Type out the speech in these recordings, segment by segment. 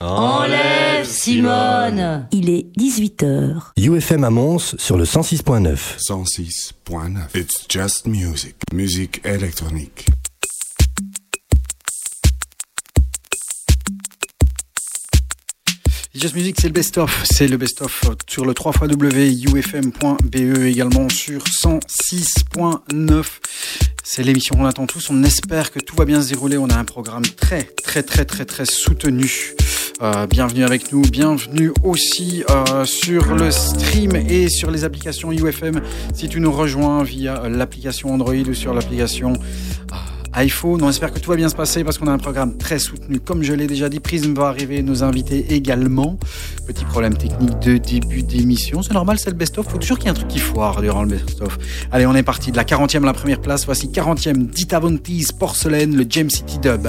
Enlève Simone Il est 18h. UFM à Mons sur le 106.9. 106.9. It's just music. Musique électronique. Just Music, c'est le best-of. C'est le best-of sur le 3 xufm.be également sur 106.9. C'est l'émission qu'on attend tous. On espère que tout va bien se dérouler. On a un programme très, très, très, très, très soutenu. Euh, bienvenue avec nous. Bienvenue aussi euh, sur le stream et sur les applications UFM. Si tu nous rejoins via l'application Android ou sur l'application euh, iPhone. On espère que tout va bien se passer parce qu'on a un programme très soutenu. Comme je l'ai déjà dit, Prism va arriver, nos invités également. Petit problème technique de début d'émission. C'est normal, c'est le best-of. Faut toujours qu'il y ait un truc qui foire durant le best-of. Allez, on est parti de la 40e à la première place. Voici 40e Dita Vontis, Porcelaine, le James City Dub.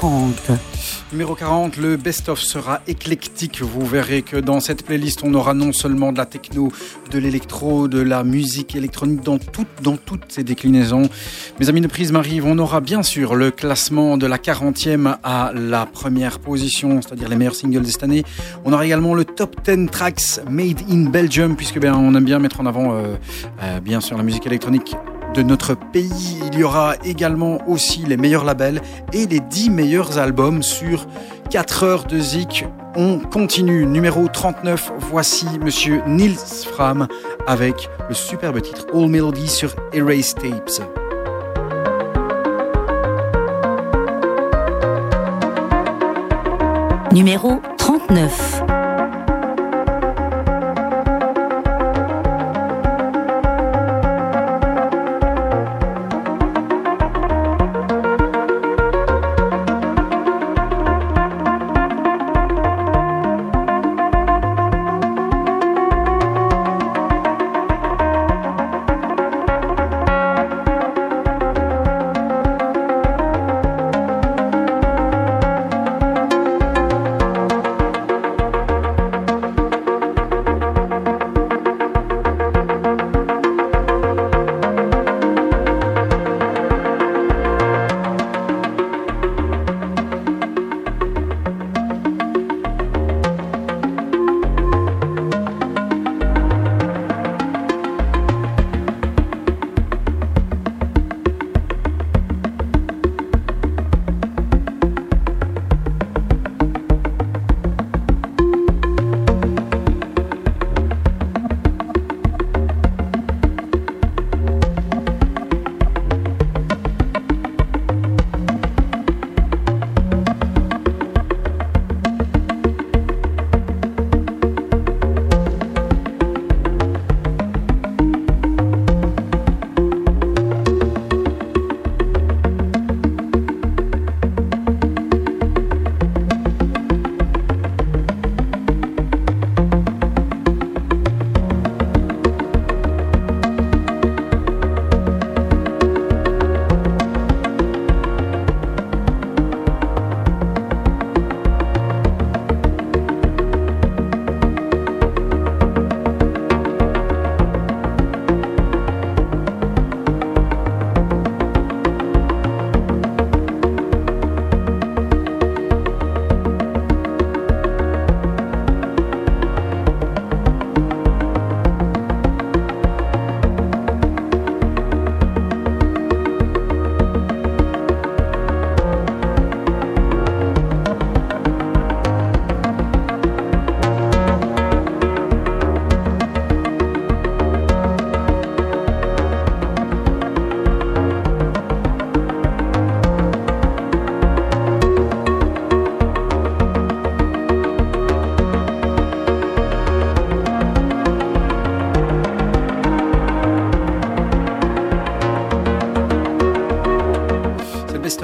40. Numéro 40, le best-of sera éclectique. Vous verrez que dans cette playlist, on aura non seulement de la techno, de l'électro, de la musique électronique dans, toutes ces déclinaisons. Mes amis de Prisme arrivent, on aura bien sûr le classement de la 40e à la première position, c'est-à-dire les meilleurs singles de cette année. On aura également le top 10 tracks made in Belgium, puisque bien, on aime bien mettre en avant, euh, euh, bien sûr, la musique électronique de notre pays. Il y aura également aussi les meilleurs labels et les 10 meilleurs albums sur 4 heures de zik. On continue. Numéro 39, voici monsieur Nils Fram avec le superbe titre All Melody sur Erase Tapes. Numéro 39.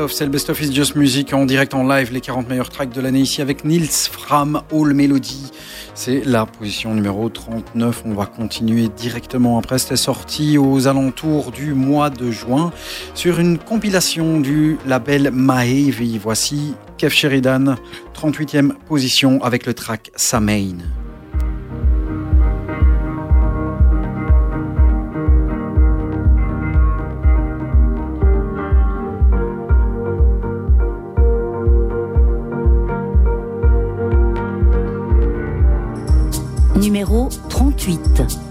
Best-of, c'est le best-of is just music en direct en live, les 40 meilleurs tracks de l'année ici avec Nils Fram, All Melody. C'est la position numéro 39. On va continuer directement après. C'était sorti aux alentours du mois de juin sur une compilation du label Maeve. Voici Kev Sheridan, 38e position avec le track Samain. Numéro 38.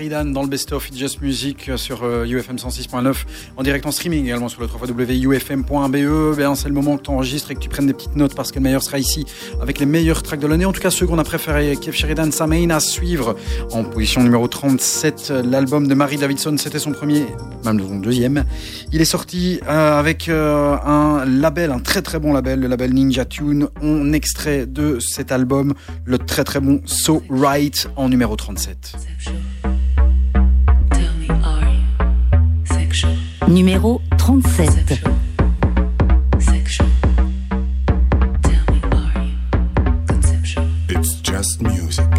Sheridan dans le Best of Just Music euh, sur UFM euh, 106.9 en direct en streaming également sur le www.ufm.be. Ben, c'est le moment que tu enregistres et que tu prennes des petites notes parce que le meilleur sera ici avec les meilleurs tracks de l'année. En tout cas, ceux qu'on a préféré. Kev Sheridan, Samain à suivre en position numéro 37. L'album de Marie Davidson, c'était son premier, même son deuxième. Il est sorti euh, avec un label, un très très bon label, le label Ninja Tune. On extrait de cet album le très très bon So Right en numéro 37. Numéro 37. It's just music.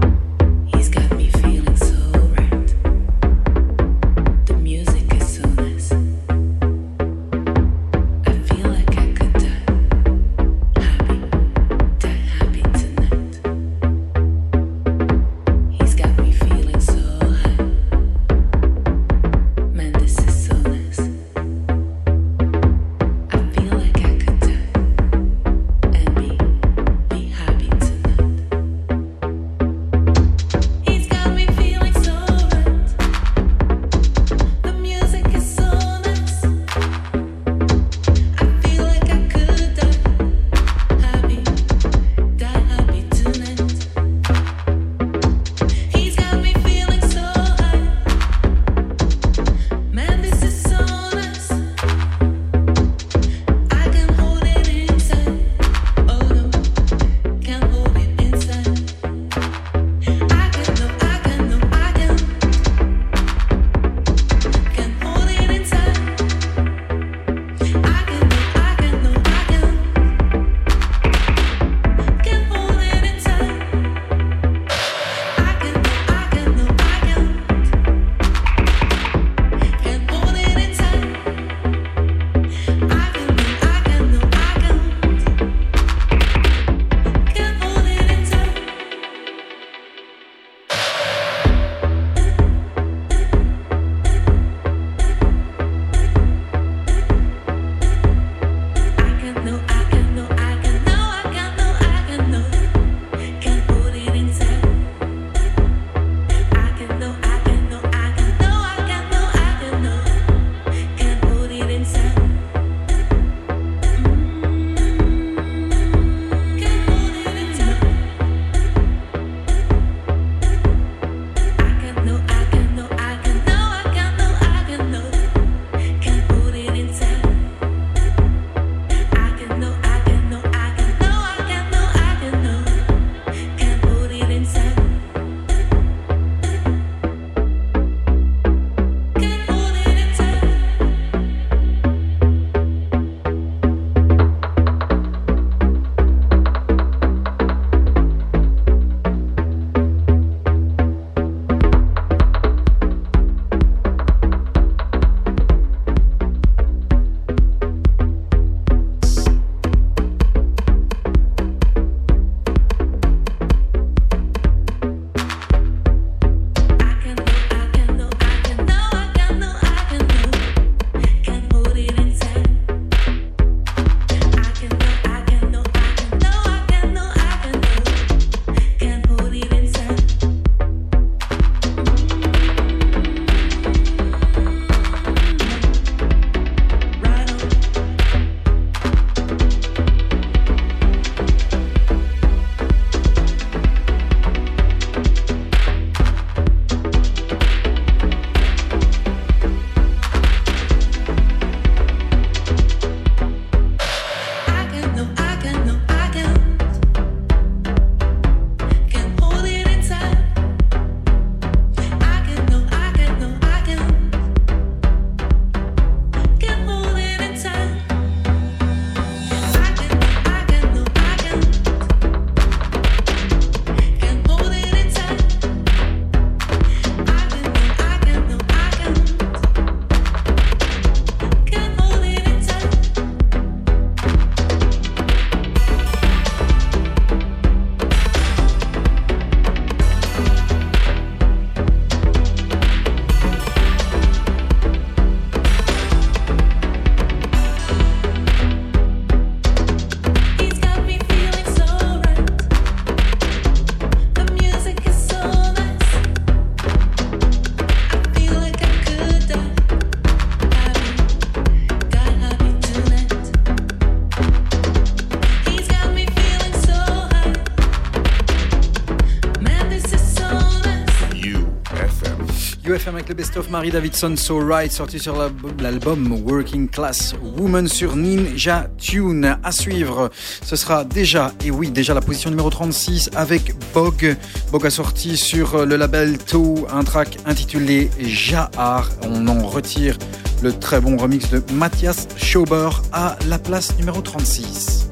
Best-of Marie Davidson So Right, sorti sur l'album Working Class Woman sur Ninja Tune. À suivre, ce sera déjà, et oui, déjà la position numéro 36 avec Bog. Bog a sorti sur le label To un track intitulé Jahar. On en retire le très bon remix de Mathias Schauber à la place numéro 36.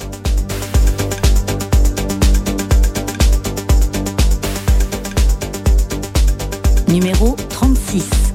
numéro 36.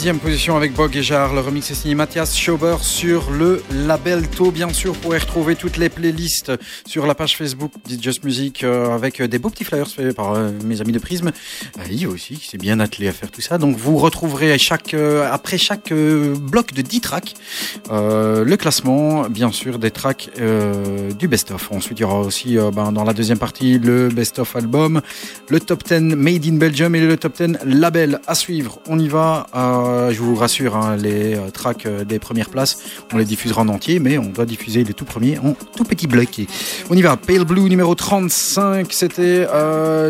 Sixième position avec Bog et Jar. Le remix est signé Mathias Schauber sur le label To. Bien sûr, vous pourrez retrouver toutes les playlists sur la page Facebook Just Music euh, avec des beaux petits flyers faits par euh, mes amis de Prism. Euh, aussi, qui s'est bien attelé à faire tout ça. Donc vous retrouverez chaque, après chaque bloc de 10 tracks le classement, bien sûr, des tracks du best-of. Ensuite, il y aura aussi ben, dans la deuxième partie le best-of album, le top 10 Made in Belgium et le top 10 label à suivre. On y va. Euh, je vous rassure, hein, les euh, tracks euh, des premières places, on les diffusera en entier, mais on doit diffuser les tout premiers en tout petit bloc. On y va. Pale Blue numéro 35, c'était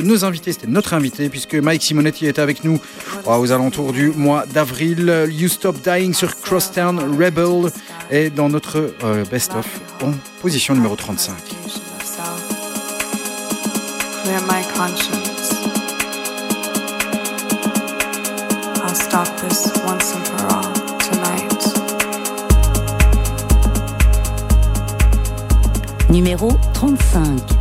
nos invités, c'était notre invité, puisque Mike Simonetti était avec nous aux alentours du mois d'avril. You Stop Dying sur Crosstown Rebel est dans notre best-of en position numéro 35. Clear my conscience. Numéro 35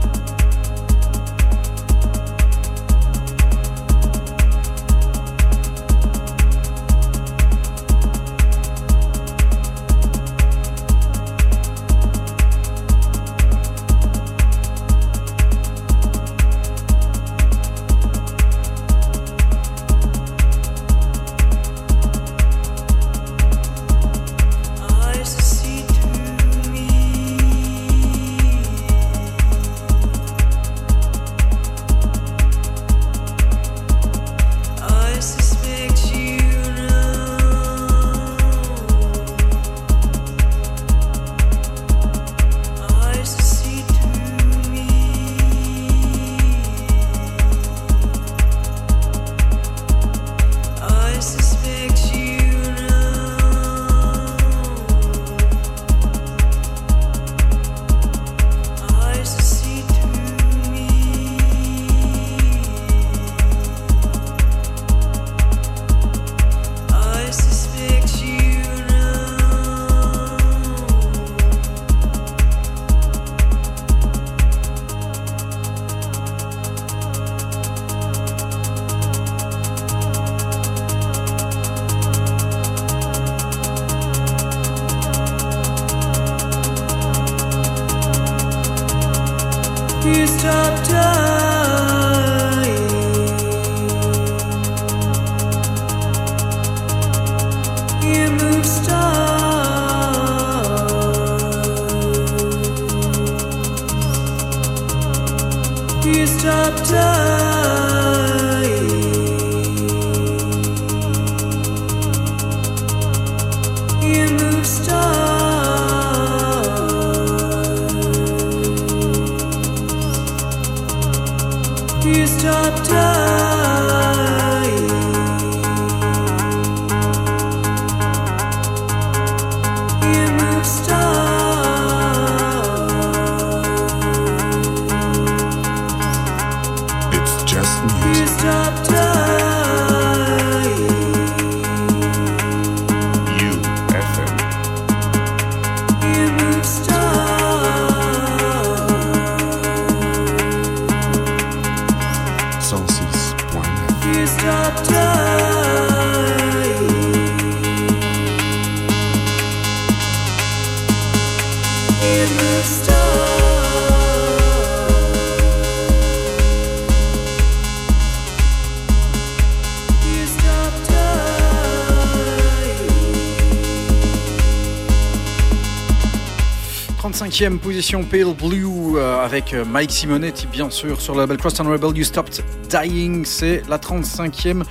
position Pale Blue euh, avec euh, Mike Simonetti bien sûr sur le label Cross Rebel You Stopped Dying. C'est la 35e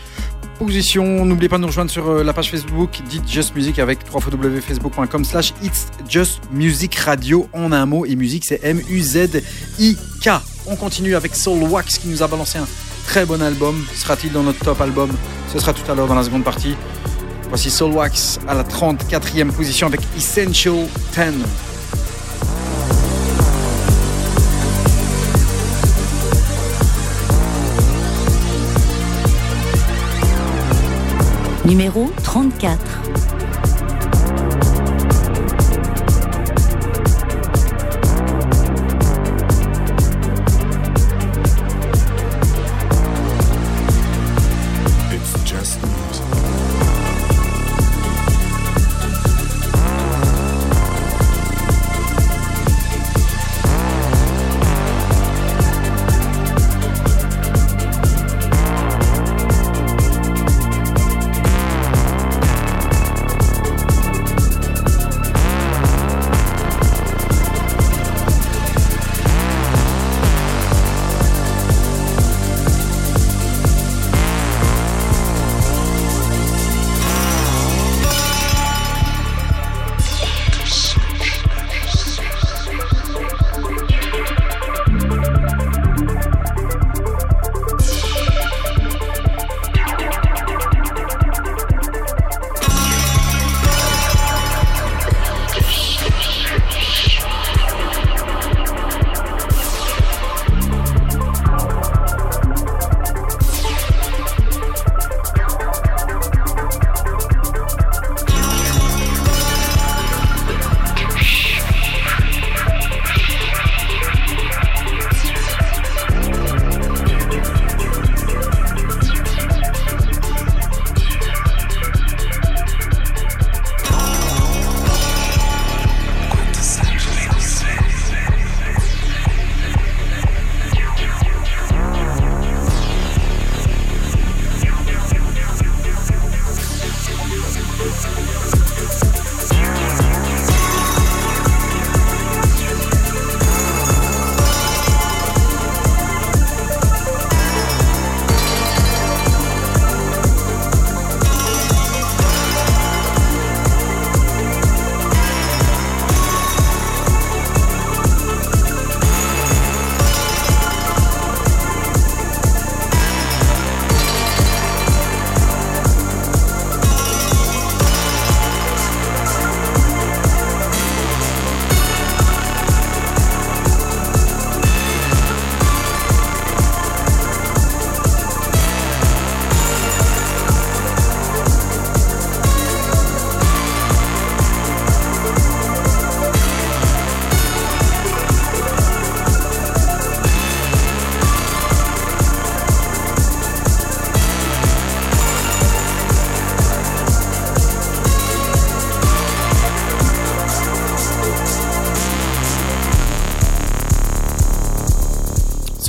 position. N'oubliez pas de nous rejoindre sur euh, la page Facebook Dit Just Music avec www.facebook.com slash It's Just Music Radio en un mot et musique c'est M-U-Z-I-K on continue avec Soul Wax qui nous a balancé un très bon album. Sera-t-il dans notre top album? Ce sera tout à l'heure dans la seconde partie. Voici Soul Wax à la 34e position avec Essential 10 numéro 34.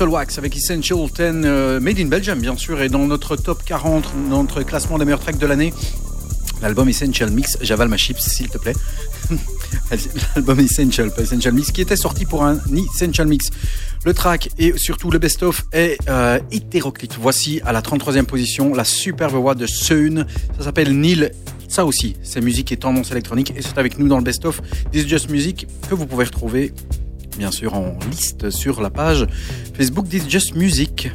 Wax avec Essential 10 euh, Made in Belgium, bien sûr, et dans notre top 40, notre classement des meilleurs tracks de l'année. L'album Essential Mix, j'avale ma chips s'il te plaît. L'album Essential, pas Essential Mix, qui était sorti pour un Essential Mix. Le track et surtout le best-of est euh, hétéroclite. Voici à la 33e position la superbe voix de Seun. Ça s'appelle Neil. Ça aussi, c'est musique et tendance électronique. Et c'est avec nous dans le best-of This Just Music que vous pouvez retrouver, bien sûr, en liste sur la page Facebook This Just Music.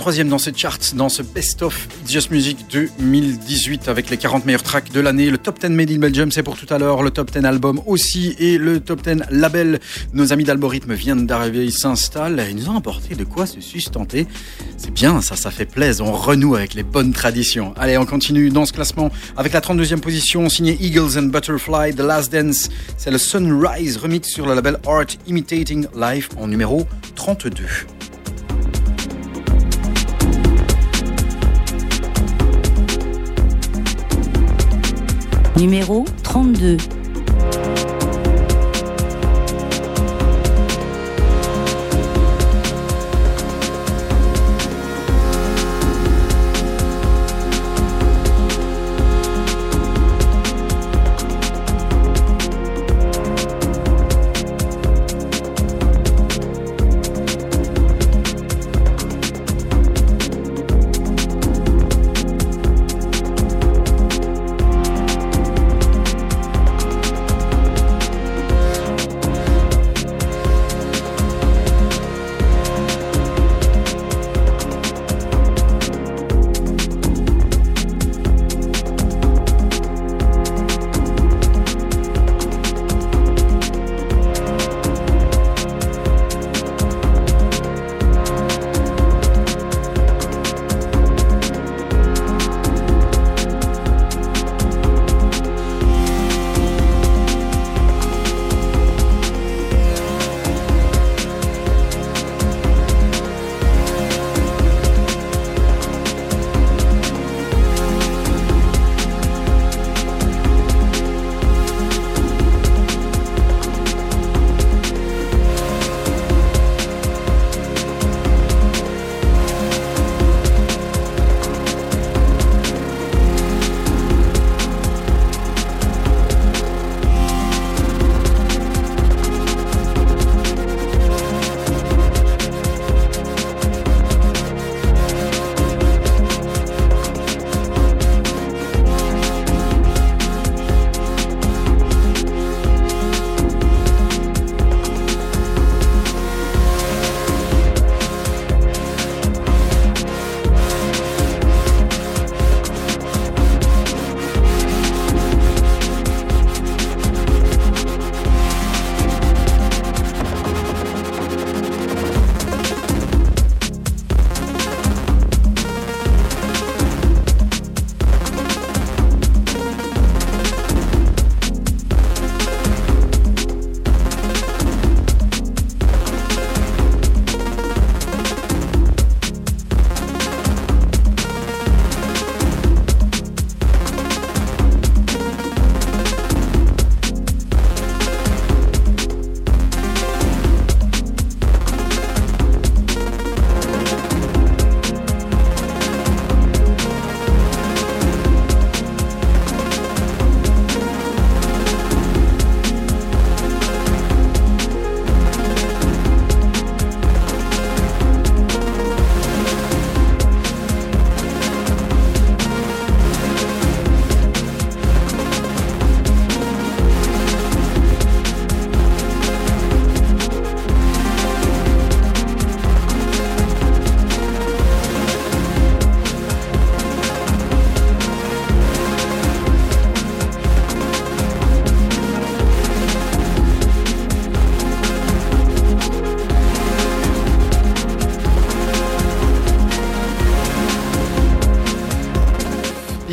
33e dans cette chart, dans ce best-of It's Just Music 2018 avec les 40 meilleurs tracks de l'année. Le top 10 Made in Belgium, c'est pour tout à l'heure. Le top 10 album aussi et le top 10 label. Nos amis d'Algorithme viennent d'arriver, ils s'installent. Ils nous ont apporté de quoi se sustenter. C'est bien, ça, ça fait plaisir. On renoue avec les bonnes traditions. Allez, on continue dans ce classement avec la 32e position signée Eagles and Butterfly, The Last Dance. C'est le Sunrise remix sur le label Art Imitating Life en numéro 32. Numéro 32.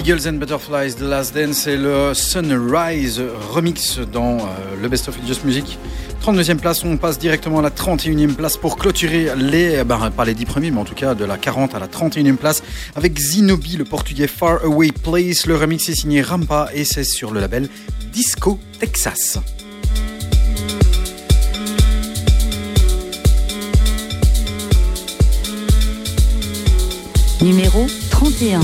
Eagles and Butterflies, The Last Dance et le Sunrise remix dans euh, le Best of Just Music. 32e place, on passe directement à la 31e place pour clôturer les, ben, pas les 10 premiers, mais en tout cas de la 40 à la 31e place avec Zinobi, le portugais Far Away Place. Le remix est signé Rampa et c'est sur le label Disco Texas. Numéro 31.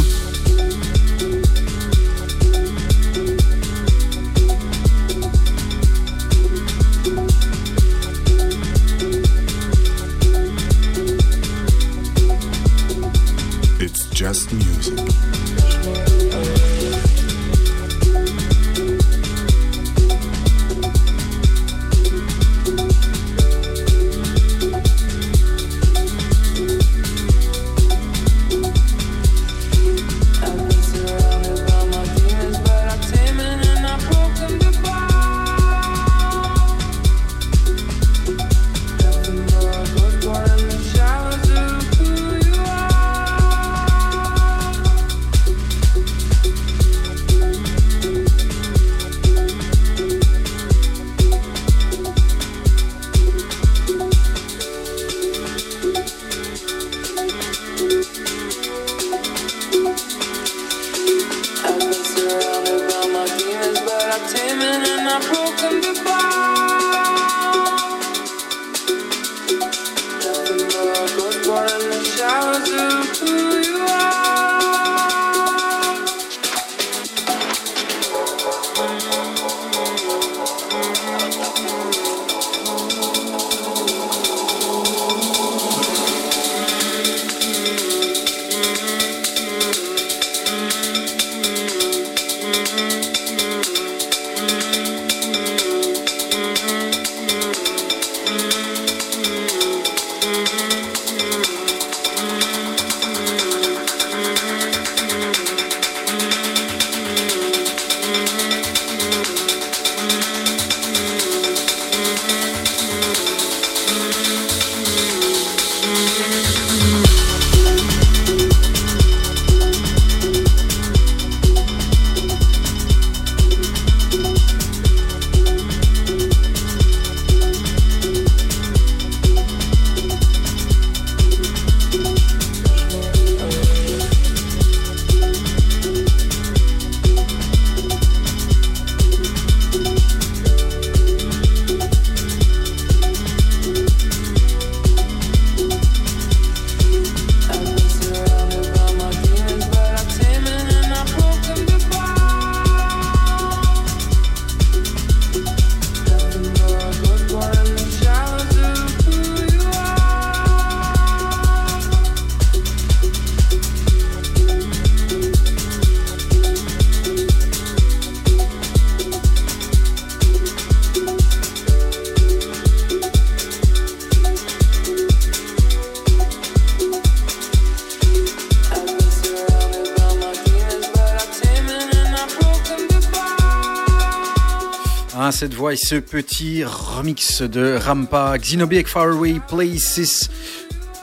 Voix et ce petit remix de Rampa, Xenobi avec Faraway Places.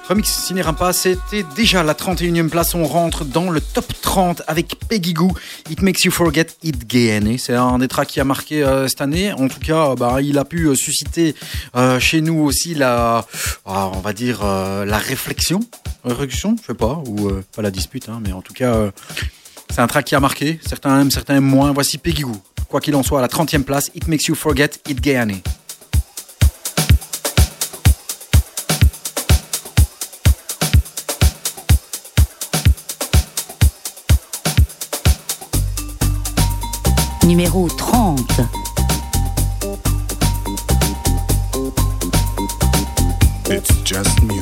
Remix signé Rampa, c'était déjà la 31e place. On rentre dans le top 30 avec Peggy Goo. It Makes You Forget It Again. C'est un des tracks qui a marqué euh, cette année. En tout cas, bah, il a pu euh, susciter euh, chez nous aussi la, ah, on va dire, la réflexion. Réflexion, je sais pas, ou pas la dispute, hein, mais en tout cas, c'est un track qui a marqué. Certains aiment, certains aiment moins. Voici Peggy Goo. Quoi qu'il en soit, à la 30e place, It Makes You Forget It Gayane. Numéro 30. It's just music.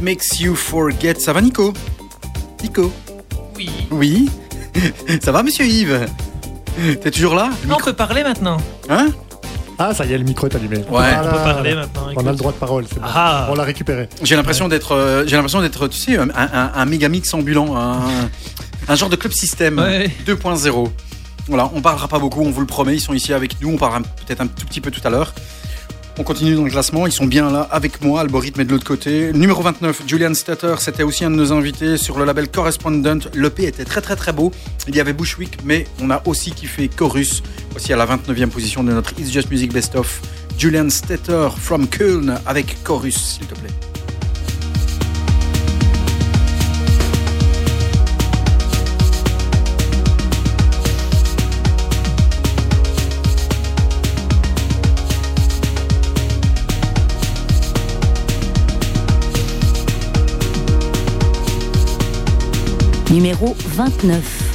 Makes You Forget. Ça va, Nico? Nico? Oui. Oui Ça va, monsieur Yves? T'es toujours là? Non, on peut parler maintenant. Hein? Ah, ça y est, le micro est allumé. Ouais. Voilà. On peut parler maintenant. On a le droit de parole, c'est bon. Ah. On l'a récupéré. J'ai l'impression d'être, euh, j'ai l'impression d'être, tu sais, un, un, un méga mix ambulant, un, un genre de club système Ouais. 2.0. Voilà, on parlera pas beaucoup, on vous le promet. Ils sont ici avec nous. On parlera peut-être un tout petit peu tout à l'heure. On continue dans le classement. Ils sont bien là avec moi. Algorithme est de l'autre côté. Numéro 29, Julian Statter. C'était aussi un de nos invités sur le label Correspondent. L'EP était très très très beau. Il y avait Bushwick, mais on a aussi kiffé Chorus. Aussi à la 29e position de notre It's Just Music Best of. Julian Statter from Köln avec Chorus, s'il te plaît. Numéro 29.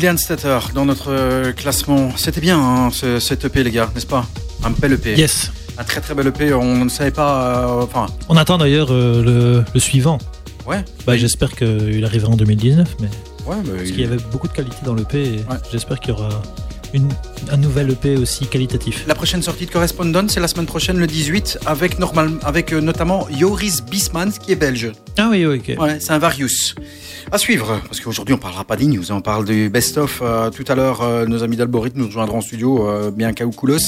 Julian Statter dans notre euh, classement. C'était bien hein, ce, cet EP, les gars, n'est-ce pas? Un bel EP. Yes. Un très très bel EP. On ne savait pas. euh, Enfin, On attend d'ailleurs euh, le, le suivant. ouais. Bah, J'espère qu'il arrivera en 2019, mais Ouais, bah, parce il- qu'il y avait beaucoup de qualité dans l'EP et Ouais. j'espère qu'il y aura une, un nouvel EP aussi qualitatif. La prochaine sortie de Correspondent, c'est la semaine prochaine, le 18, avec, normal, avec euh, notamment Joris Bisman, qui est belge. Ah oui, oui, ok. Ouais, c'est un Varius. À suivre, parce qu'aujourd'hui on parlera pas d'e-news, hein, on parle du best-of. Euh, tout à l'heure, euh, nos amis d'Alborith nous rejoindront en studio, euh, bien qu'à Oukulos.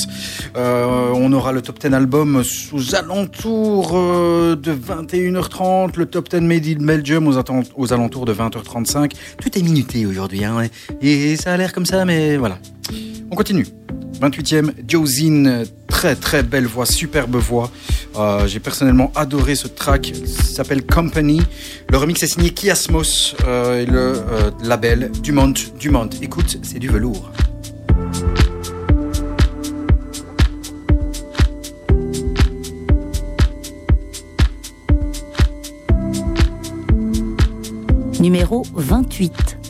Euh, on aura le top 10 album sous alentours de 21h30, le top 10 Made in Belgium aux, alentours de 20h35. Tout est minuté aujourd'hui, hein, et ça a l'air comme ça, mais voilà. On continue. 28e, Josine, très très belle voix, superbe voix. Euh, J'ai personnellement adoré ce track, s'appelle Company. Le remix est signé Kiasmos euh, et le euh, label Dumont. Dumont, écoute, c'est du velours. Numéro 28.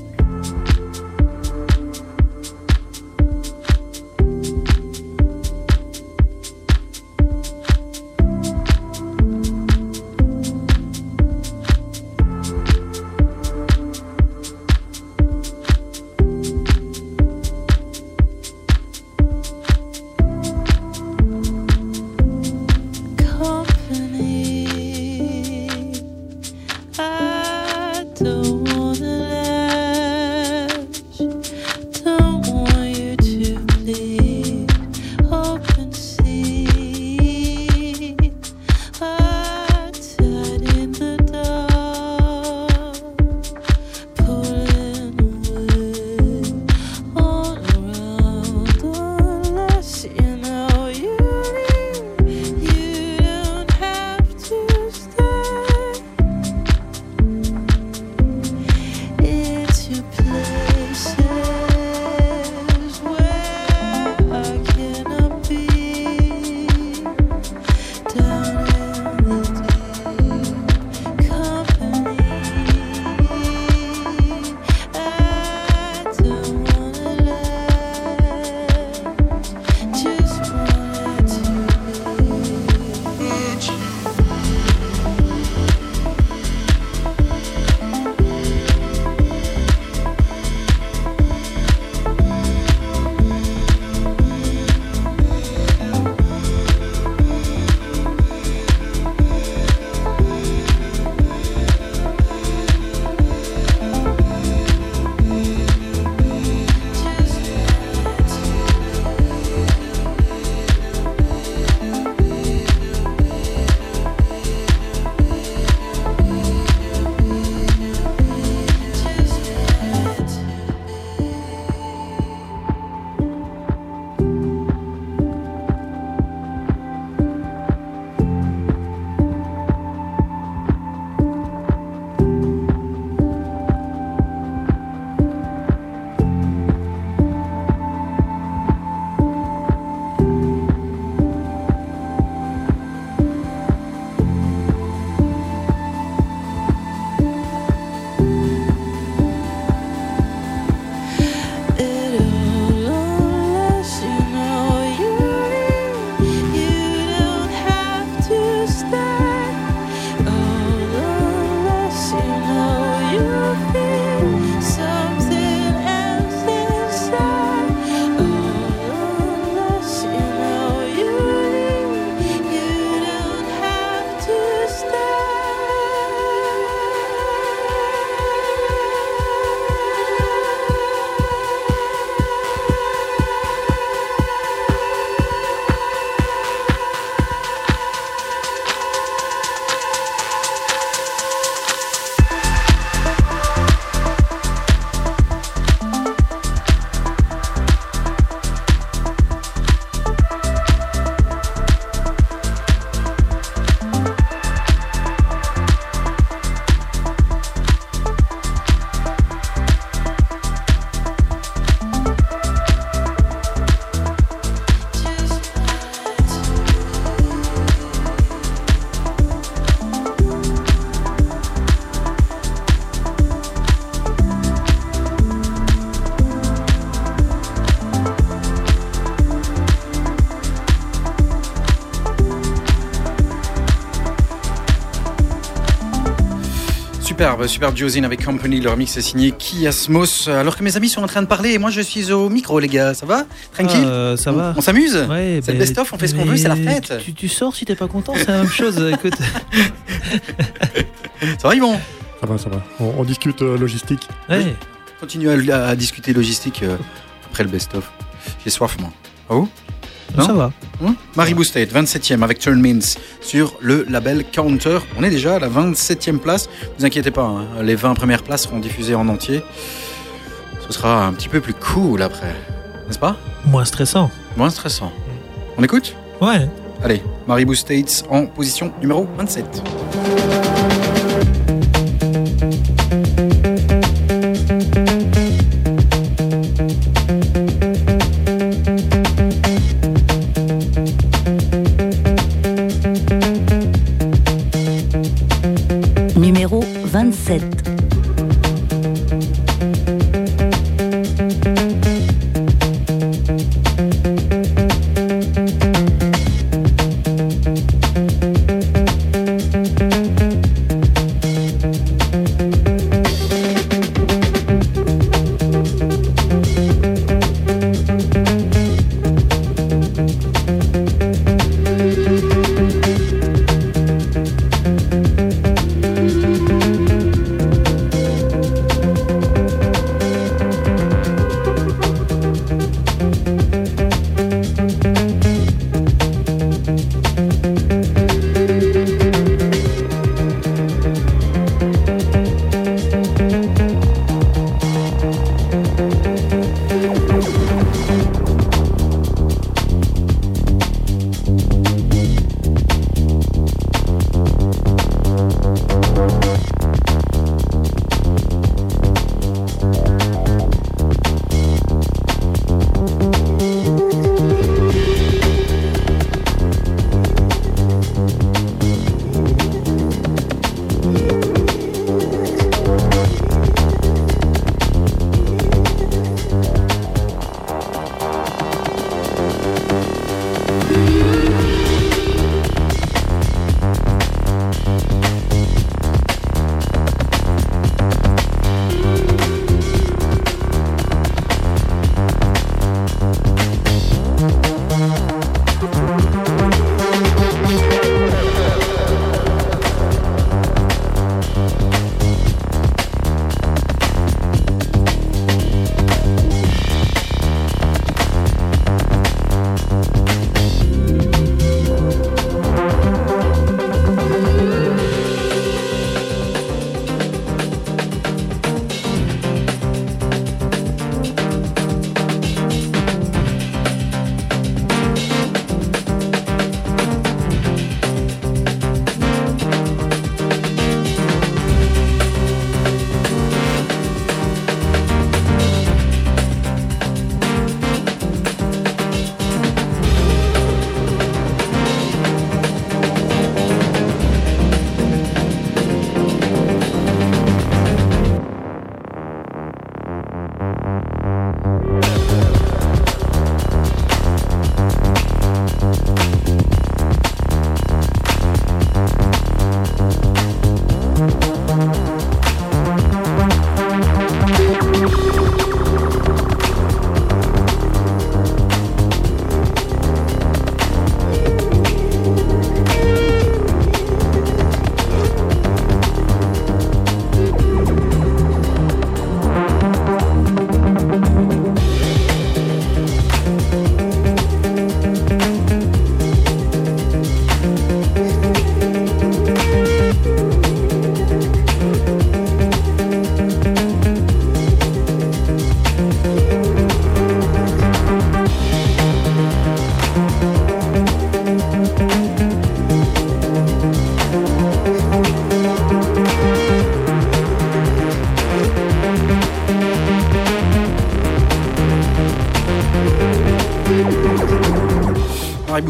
Superbe, superbe Josine avec Company. Le remix est signé Kiasmos. Alors que mes amis sont en train de parler et moi je suis au micro, les gars. Ça va? Tranquille? Euh, ça On- va. On s'amuse? Ouais, C'est le best-of, on fait ce qu'on veut, c'est la fête. Tu, tu sors si t'es pas content, c'est la même chose. Écoute, Ça va, Yvon? Ça va, ça va. On, on discute euh, logistique. Ouais. Continue à, à discuter logistique euh, après le best-of. J'ai soif, moi. Ah Non ça va. Hein? Maribou State, 27e avec Turn Means sur le label Counter. On est déjà à la 27e place. Vous inquiétez pas, hein, les 20 premières places seront diffusées en entier. Ce sera un petit peu plus cool après. N'est-ce pas? Moins stressant. Moins stressant. On écoute? Ouais. Allez, Maribou States en position numéro 27.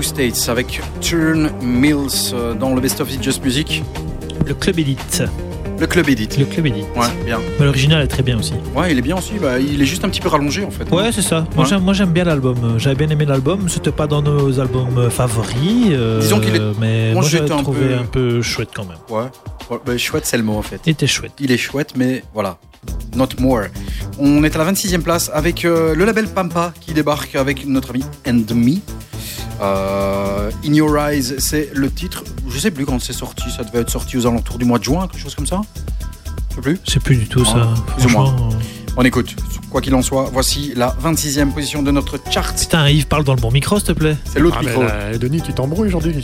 States avec Turn Mills euh, dans le Best of It's Just Music. Le club Elite. Le club Edit. Le club Elite. Ouais, bien. Mais l'original est très bien aussi. Ouais, il est bien aussi. Bah, il est juste un petit peu rallongé en fait. Ouais, c'est ça. Moi, Ouais. j'aime, bien l'album. J'avais bien aimé l'album. C'était pas dans nos albums favoris. euh, Disons qu'il est- Mais moi, j'étais un peu- un peu chouette quand même. Ouais. Ouais, bah, chouette, c'est le mot en fait. Il était chouette. Il est chouette, mais voilà. Not more. On est à la 26e place avec euh, le label Pampa qui débarque avec notre ami And Me. Euh, In Your Eyes, c'est le titre. Je sais plus quand c'est sorti. Ça devait être sorti aux alentours du mois de juin, quelque chose comme ça. Je sais plus. Je sais plus du tout Ah, ça. plus ou moins. Euh, On écoute. Quoi qu'il en soit, voici la 26e position de notre chart. Putain, Yves, parle dans le bon micro, s'il te plaît. C'est l'autre Ah, micro. là, Denis, tu t'embrouilles aujourd'hui.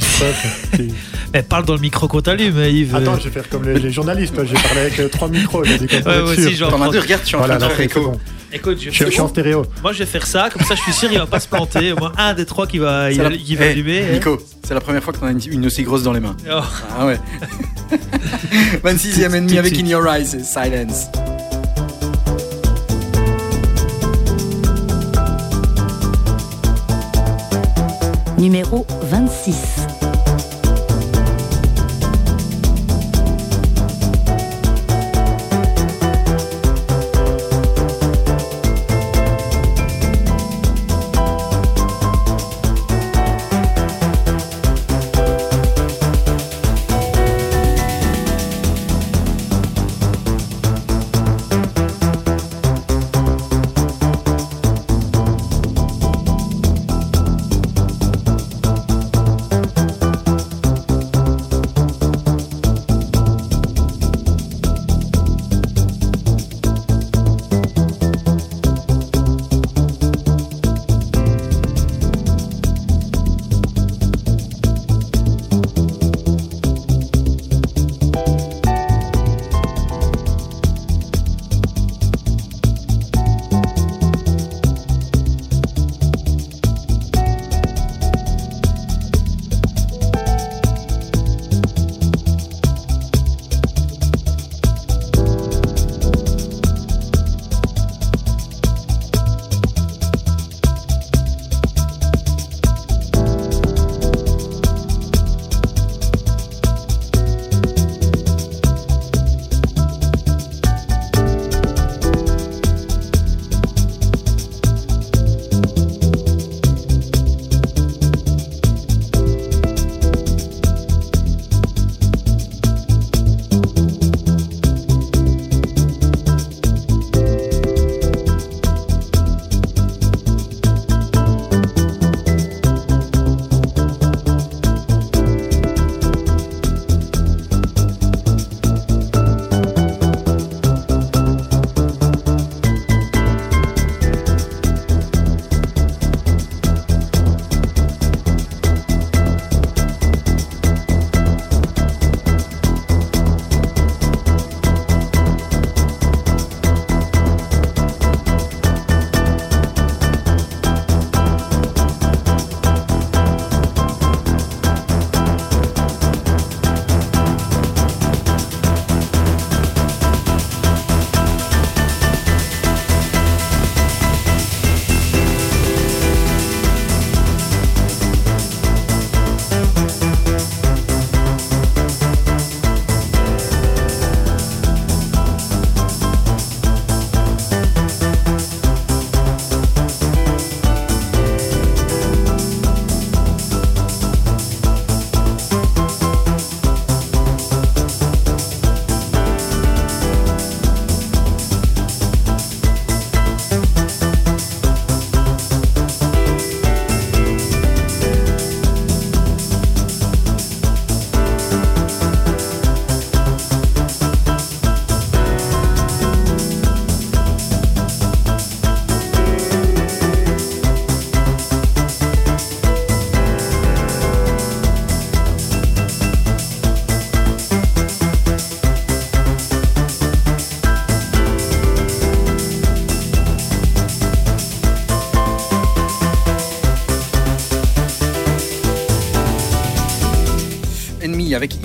Mais parle dans le micro qu'on t'allume, hein, Yves. Attends, je vais faire comme les, les journalistes. J'ai parlé avec euh, trois micros. J'ai dit qu'on Ouais, j'en T'en as deux, regarde, tu es en train de faire c'est c'est écho. bon. Écoute, je, Je, suis- je suis en stéréo. moi je vais faire ça, comme ça je suis sûr il va pas se planter. Au moins un des trois qui va, il la- qui va Eh, allumer. hein. Nico, c'est la première fois que t'en as une, une aussi grosse dans les mains. Oh. Ah ouais. 26e ennemi Tout avec In Your Eyes, Silence. Numéro 26.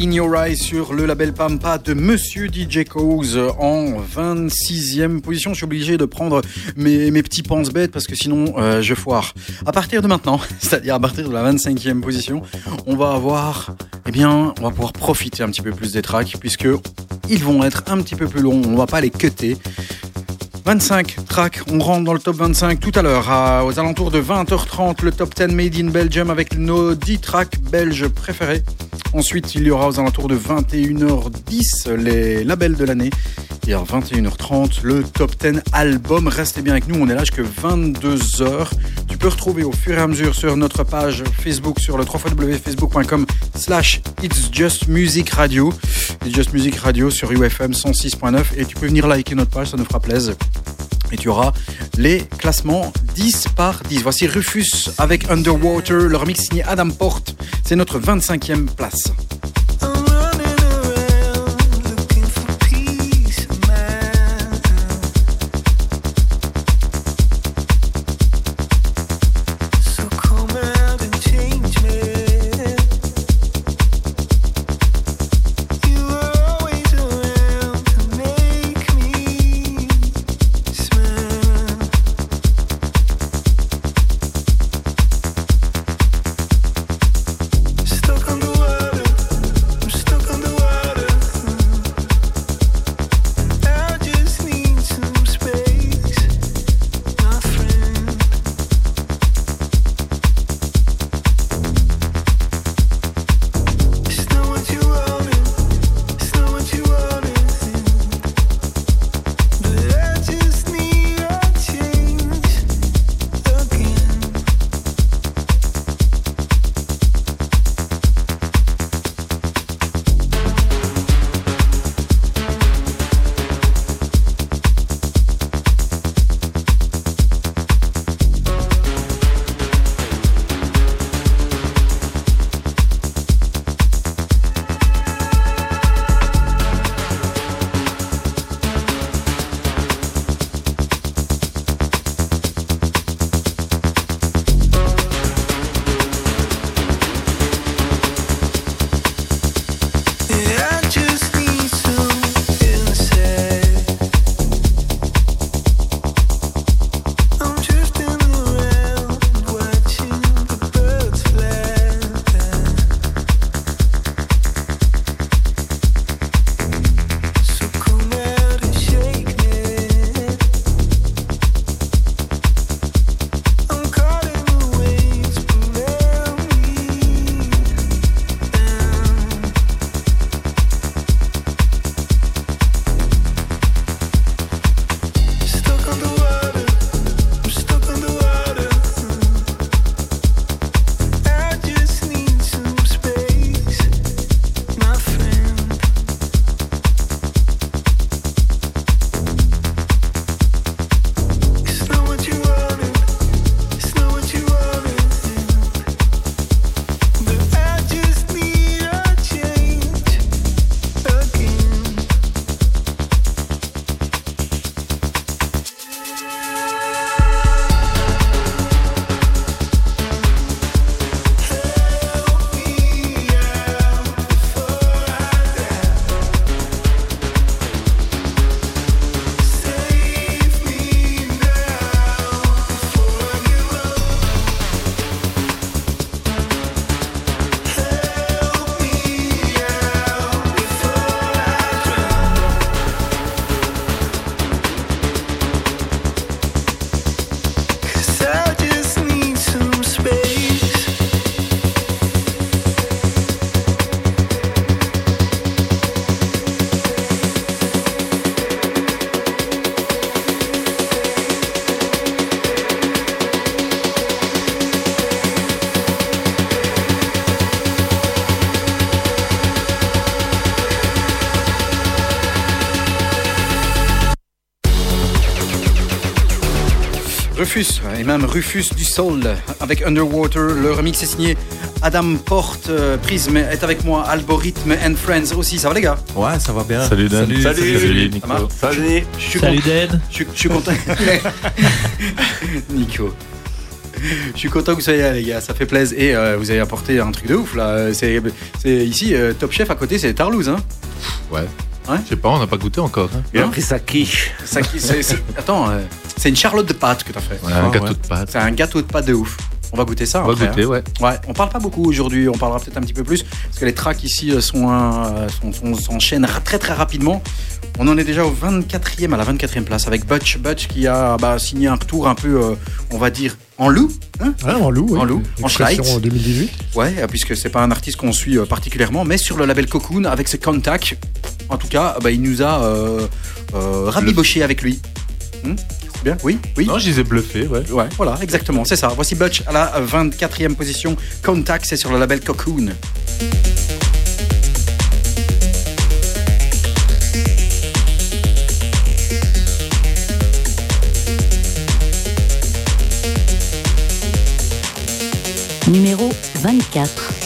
In Your Eyes sur le label Pampa de Monsieur DJ Cause en 26e position. Je suis obligé de prendre mes, petits pense-bêtes parce que sinon euh, je foire. À partir de maintenant, c'est-à-dire à partir de la 25e position, on va avoir, eh bien, on va pouvoir profiter un petit peu plus des tracks puisque ils vont être un petit peu plus longs. On va pas les cutter. 25 tracks, on rentre dans le top 25 tout à l'heure, aux alentours de 20h30, le top 10 Made in Belgium avec nos 10 tracks belges préférés. Ensuite, il y aura aux alentours de 21h10 les labels de l'année. Et à 21h30, le top 10 album. Restez bien avec nous, on est là jusque 22h. Du peux retrouver au fur et à mesure sur notre page Facebook sur le www.facebook.com slash It's Just Music Radio. It's Just Music Radio sur UFM 106.9 et tu peux venir liker notre page, ça nous fera plaisir. Et tu auras les classements 10 par 10. Voici Rufus avec Underwater, le remix signé Adam Porte. C'est notre 25e place. Rufus, et même Rufus du Soul avec Underwater. Le remix est signé Adam Porte. euh, Prism est avec moi. Algorithme and Friends aussi. Ça va les gars? Ouais, ça va bien. Salut Dan. Salut. Salut, Nico. Salut. Je suis Salut content- Dan. Je suis- je suis content. Nico. Je suis content que vous soyez là, les gars. Ça fait plaisir. Et euh, vous avez apporté un truc de ouf là. C'est ici, euh, Top Chef à côté, c'est Tarlouse. Hein Ouais. Ouais. Je sais pas, on n'a pas goûté encore. hein. Il a pris sa quiche. Attends, euh, c'est une charlotte de pâtes que t'as fait. Ouais, un Ah, gâteau ouais. de pâtes. C'est un gâteau de pâtes de ouf. On va goûter ça. On va après, goûter, hein. ouais. Ouais, on parle pas beaucoup aujourd'hui, on parlera peut-être un petit peu plus, parce que les tracks ici euh, sont, euh, sont- sont- s'enchaînent ra- très très rapidement. On en est déjà au 24e, à la 24e place, avec Butch. Butch qui a bah, signé un retour un peu, euh, on va dire, en loup. Hein Ah, en loup, oui. En loup, en en 2018. Ouais, puisque c'est pas un artiste qu'on suit particulièrement, mais sur le label Cocoon, avec ses contacts, en tout cas, bah, il nous a euh, euh, rabiboché avec lui. Bien, oui, oui. Non, je les ai bluffés, ouais. Ouais, voilà, exactement, c'est ça. Voici Butch à la 24e position. Contact, c'est sur le label Cocoon. Numéro 24.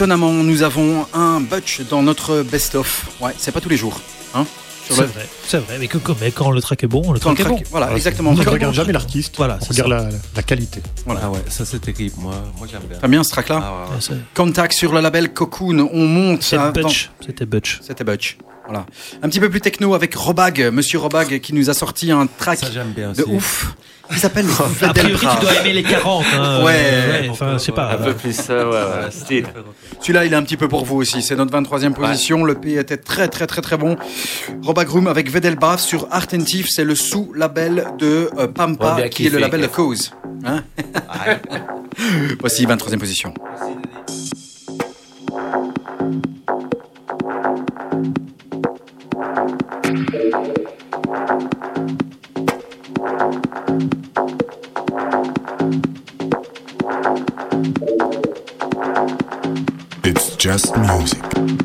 Étonnamment, nous avons un Butch dans notre best-of. Ouais, c'est pas tous les jours. Hein C'est vrai, c'est vrai. Mais, que, que- mais quand le track est bon, le track le est bon. voilà, exactement. On ne regarde jamais l'artiste, Voilà, on regarde la, la qualité. Voilà. Ah ouais, ça c'est terrible. Moi, moi j'aime bien. T'aimes bien ce track-là Ah ouais, ouais. Ah, Contact sur le label Cocoon. On monte. C'est à- Butch. C'était Butch. C'était Butch. Voilà. Un petit peu plus techno avec Robag, Monsieur Robag, qui nous a sorti un track Ça j'aime bien de aussi. ouf. Il s'appelle A priori, tu dois aimer les 40. Hein. Ouais. Euh, Enfin, c'est pas. Un peu plus ça, ouais, ouais. Style. Celui-là, il est un petit peu pour vous aussi. C'est notre 23e position. Le P était très, très, très, très bon. Robag Room avec Vedel Brav sur Art. C'est le sous-label de euh, Pampa, qui est le label de. Cause. Hein Voici 23e position. Just music.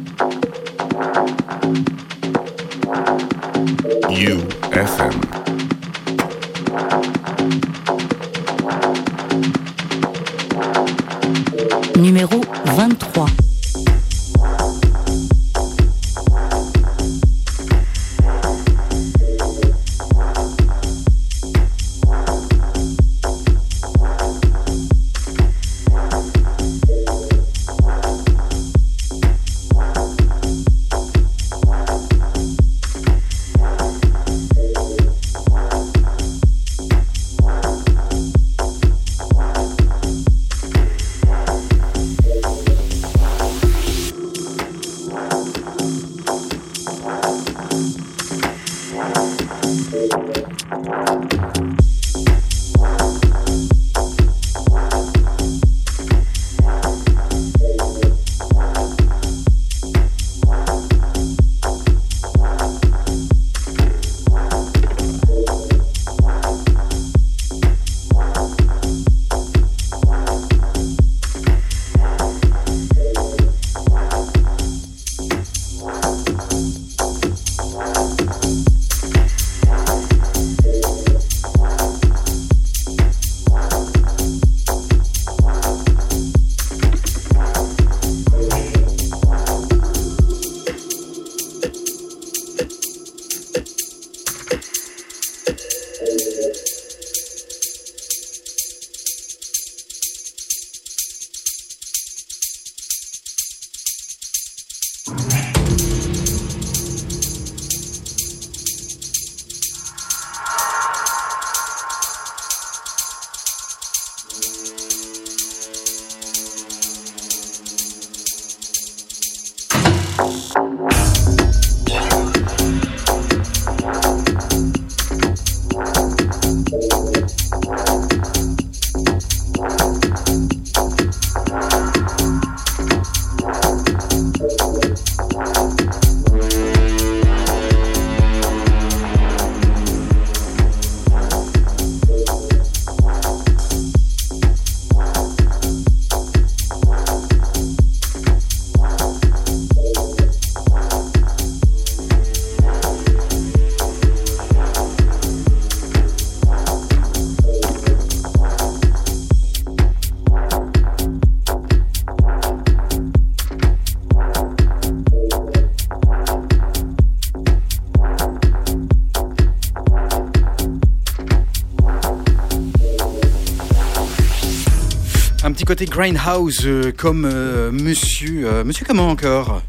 Petit côté grindhouse euh, comme euh, monsieur. euh, monsieur comment encore?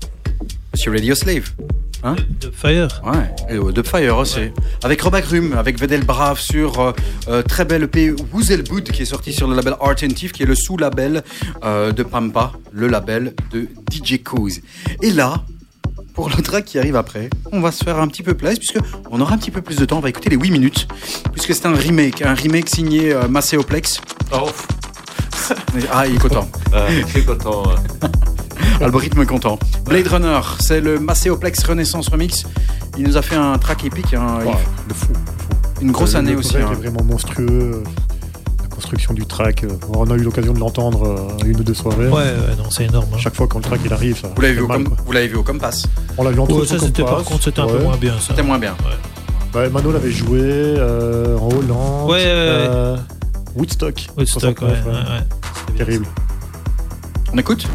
Monsieur Radio Slave. Hein? Dubfire. Ouais, et euh, Dubfire aussi. Avec Rob Agrum, avec Vedel Brave sur très belle EP Wozelboud qui est sorti sur le label Art Thief, qui est le sous-label de Pampa, le label de DJ Cause. Et là, pour le track qui arrive après, on va se faire un petit peu plaisir puisque on aura un petit peu plus de temps. On va écouter les 8 minutes puisque c'est un remake, un remake signé Macéoplex. Oh, Ah, il est content. euh, je suis content. euh. Algorithme est content. Blade Runner, c'est le Macéoplex Renaissance Remix. Il nous a fait un track épique, hein. Il- Ouais, de fou. une grosse Le- année le aussi. hein. est vraiment monstrueux. La construction du track. euh, On a eu l'occasion de l'entendre euh, une ou deux soirées. Ouais, ouais, non, c'est énorme. hein. Chaque fois quand le track il arrive, ça. Vous l'avez vu, au mal, com- quoi. vous l'avez vu au Compass. On l'a vu en Ouais, tout ça, c'était par contre, c'était un peu moins bien, ça. C'était moins bien. Bah, Mano l'avait joué euh, en Hollande. Ouais, ouais, ouais. euh, Woodstock. Woodstock, ouais, 69, ouais, ouais. Terrible. On écoute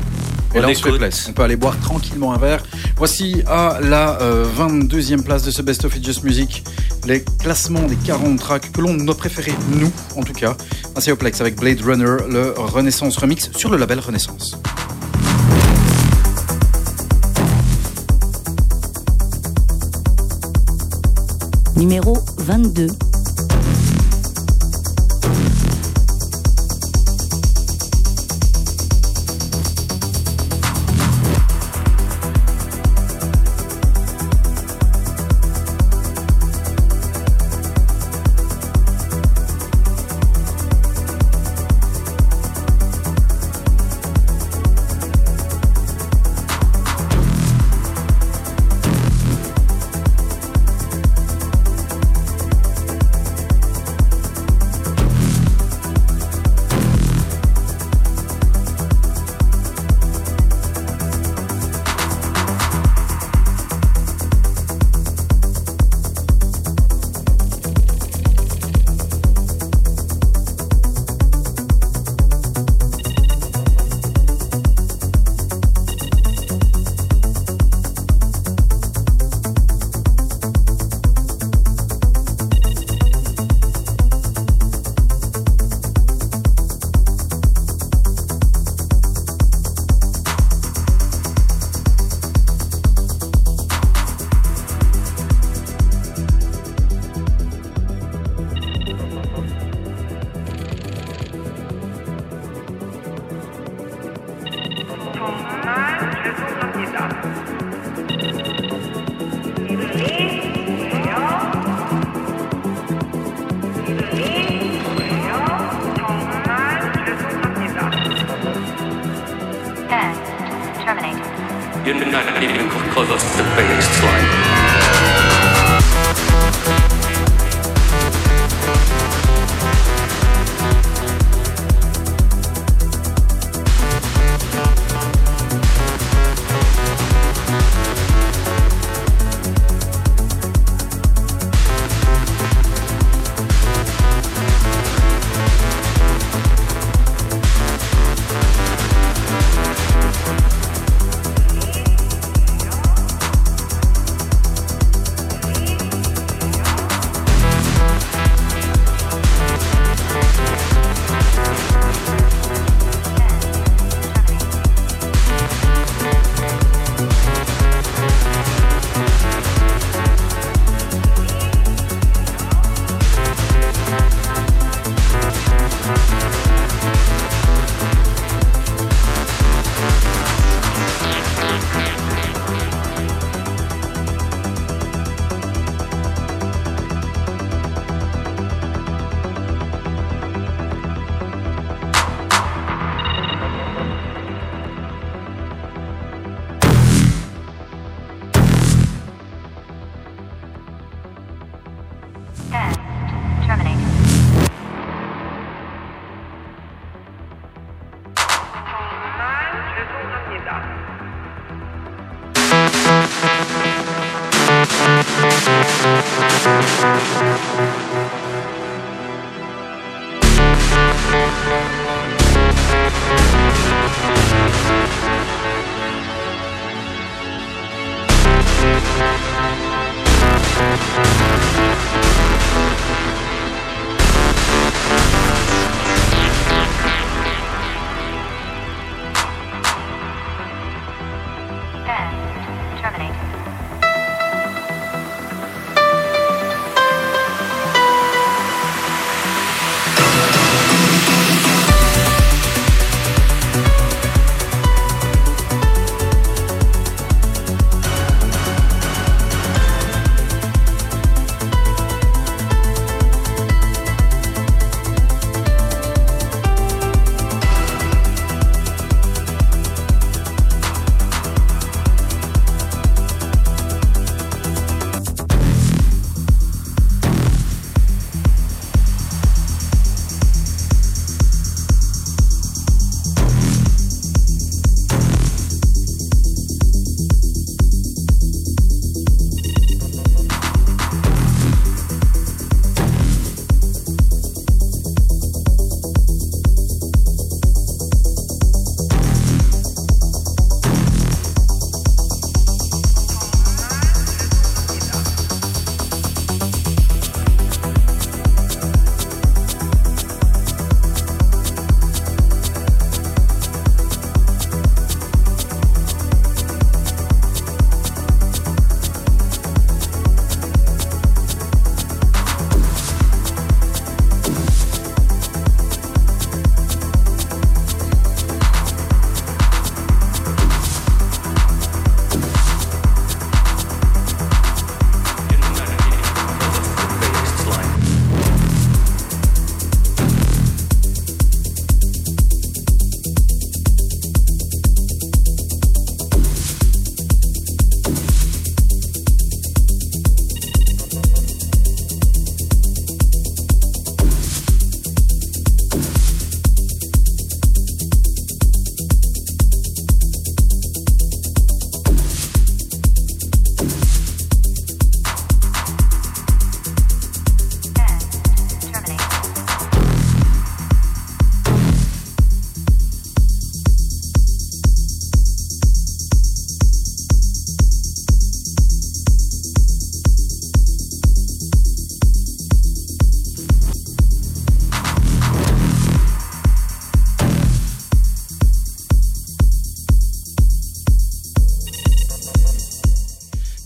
et On là, on se fait plaisir. On peut aller boire tranquillement un verre. Voici à la euh, 22e place de ce Best of It Just Music les classements des 40 tracks que l'on a préférés, nous en tout cas. Macéoplex avec Blade Runner, le Renaissance Remix sur le label Renaissance. Numéro 22. 10,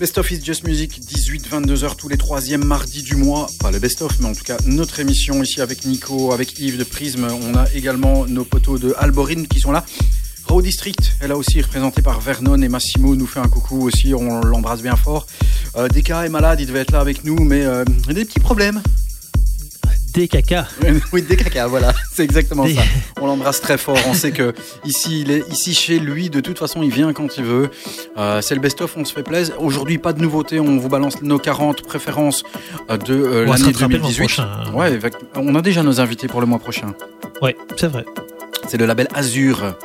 Best of is Just Music, 18-22h tous les troisièmes mardis du mois. Pas le best of, mais en tout cas notre émission ici avec Nico, avec Yves de Prisme. On a également nos potos de Alborine qui sont là. Raw District, elle a aussi représenté par Vernon et Massimo nous fait un coucou aussi, on l'embrasse bien fort. Euh, DK est malade, il devait être là avec nous, mais euh, il a des petits problèmes. Des caca. oui, des caca, voilà, c'est exactement Des- ça. On l'embrasse très fort. On sait que ici, il est ici chez lui. De toute façon, il vient quand il veut. Euh, c'est le best-of. On se fait plaisir. Aujourd'hui, pas de nouveauté. On vous balance nos 40 préférences euh, de euh, l'année rattraper le mois 2018. prochain, hein. Ouais, on a déjà nos invités pour le mois prochain. Ouais, c'est vrai. C'est le label Azure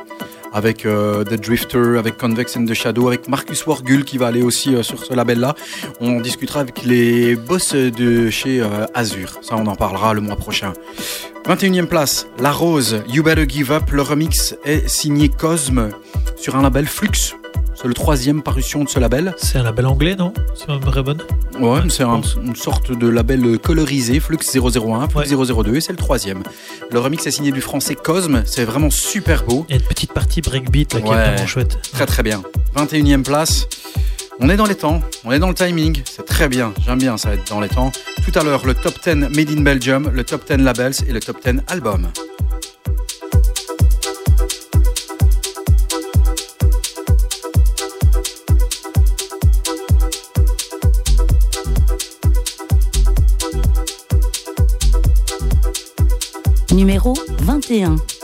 avec euh, The Drifter, avec Convex and the Shadow, avec Marcus Wargul qui va aller aussi euh, sur ce label-là. On discutera avec les boss de chez euh, Azure. Ça, on en parlera le mois prochain. 21e place, La Rose, You Better Give Up. Le remix est signé Cosme sur un label Flux. C'est le troisième parution de ce label. C'est un label anglais, non C'est mémoire est bonne? Ouais, c'est un- une sorte de label colorisé, Flux 001, Flux 002, et c'est le troisième. Le remix est signé du français Cosme, c'est vraiment super beau. Il y a une petite partie breakbeat là qui Ouais. est vraiment chouette. Très très bien. 21e place. On est dans les temps, on est dans le timing, c'est très bien, j'aime bien ça être dans les temps. Tout à l'heure, le top 10 Made in Belgium, le top 10 Labels et le top 10 Albums. Numéro 21.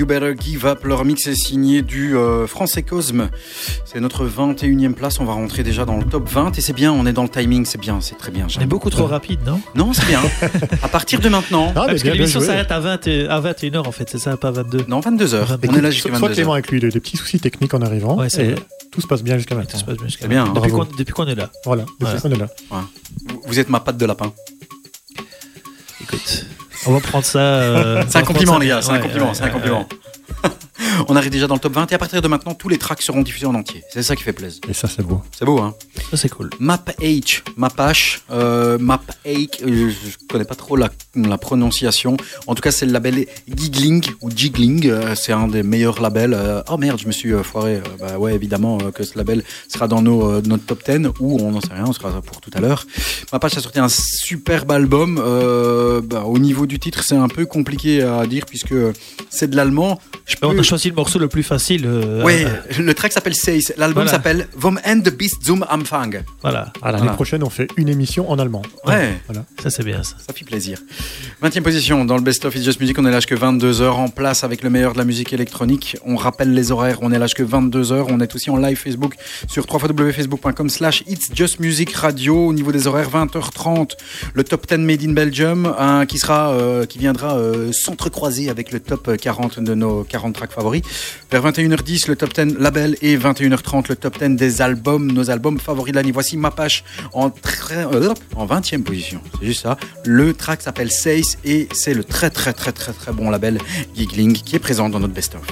You Better Give Up, leur mix est signé du euh, Français Cosme. C'est notre 21e place, on va rentrer déjà dans le top 20 et c'est bien, on est dans le timing, c'est bien, c'est très bien. On est beaucoup trop rapide, non? Non, c'est bien. à partir de maintenant. Ah, Parce que bien, l'émission s'arrête à, 20 et- à 21h en fait, c'est ça, pas 22. Non, 22h. On est là jusqu'à soit- Soit 22h. Clément avec lui, des, des petits soucis techniques en arrivant. Ouais, et tout se passe bien jusqu'à Tout maintenant. se passe bien jusqu'à bien, maintenant. Depuis qu'on depuis qu'on est là. Voilà, Voilà. depuis qu'on est là. Vous- Vous êtes ma patte de lapin. On va prendre ça. euh, C'est un compliment, les gars, c'est un compliment, ouais, c'est un ouais, compliment. On arrive déjà dans le top 20 et à partir de maintenant, tous les tracks seront diffusés en entier. C'est ça qui fait plaisir. Et ça, c'est beau. C'est beau, hein. Ça, c'est cool. Map H, Map H, euh, Map H, euh, je connais pas trop la, la prononciation. En tout cas, c'est le label Giggling ou Jiggling. euh, c'est un des meilleurs labels. euh, oh merde, je me suis euh, foiré. Bah ouais, évidemment que ce label sera dans nos, notre top 10 ou on n'en sait rien, on sera pour tout à l'heure. Map H a sorti un superbe album. bah, au niveau du titre, c'est un peu compliqué à dire puisque c'est de l'allemand. Je On peux- a choisi le morceau le plus facile. Ouais, euh, le track s'appelle Seis. L'album Voilà. s'appelle Vom Ende bis zum Anfang. Voilà, L'année Voilà. prochaine, on fait une émission en allemand. Ouais. Voilà. ça c'est bien ça. Ça fait plaisir. 20e position dans le Best of It's Just Music. On est là jusque 22h en place avec le meilleur de la musique électronique. On rappelle les horaires. On est là jusque 22h. On est aussi en live Facebook sur www.facebook.com slash It's Just Music Radio. Au niveau des horaires, 20h30, le top 10 Made in Belgium, hein, qui sera, euh, qui viendra euh, s'entrecroiser avec le top 40 de nos 40 tracks favoris. Vers 21h10, le top 10 label et 21h30, le top 10 des albums, nos albums favoris de l'année. Voici Mapache en, euh, en 20e position. C'est juste ça. Le track s'appelle Seis et c'est le très très très très très bon label Giggling qui est présent dans notre best-of.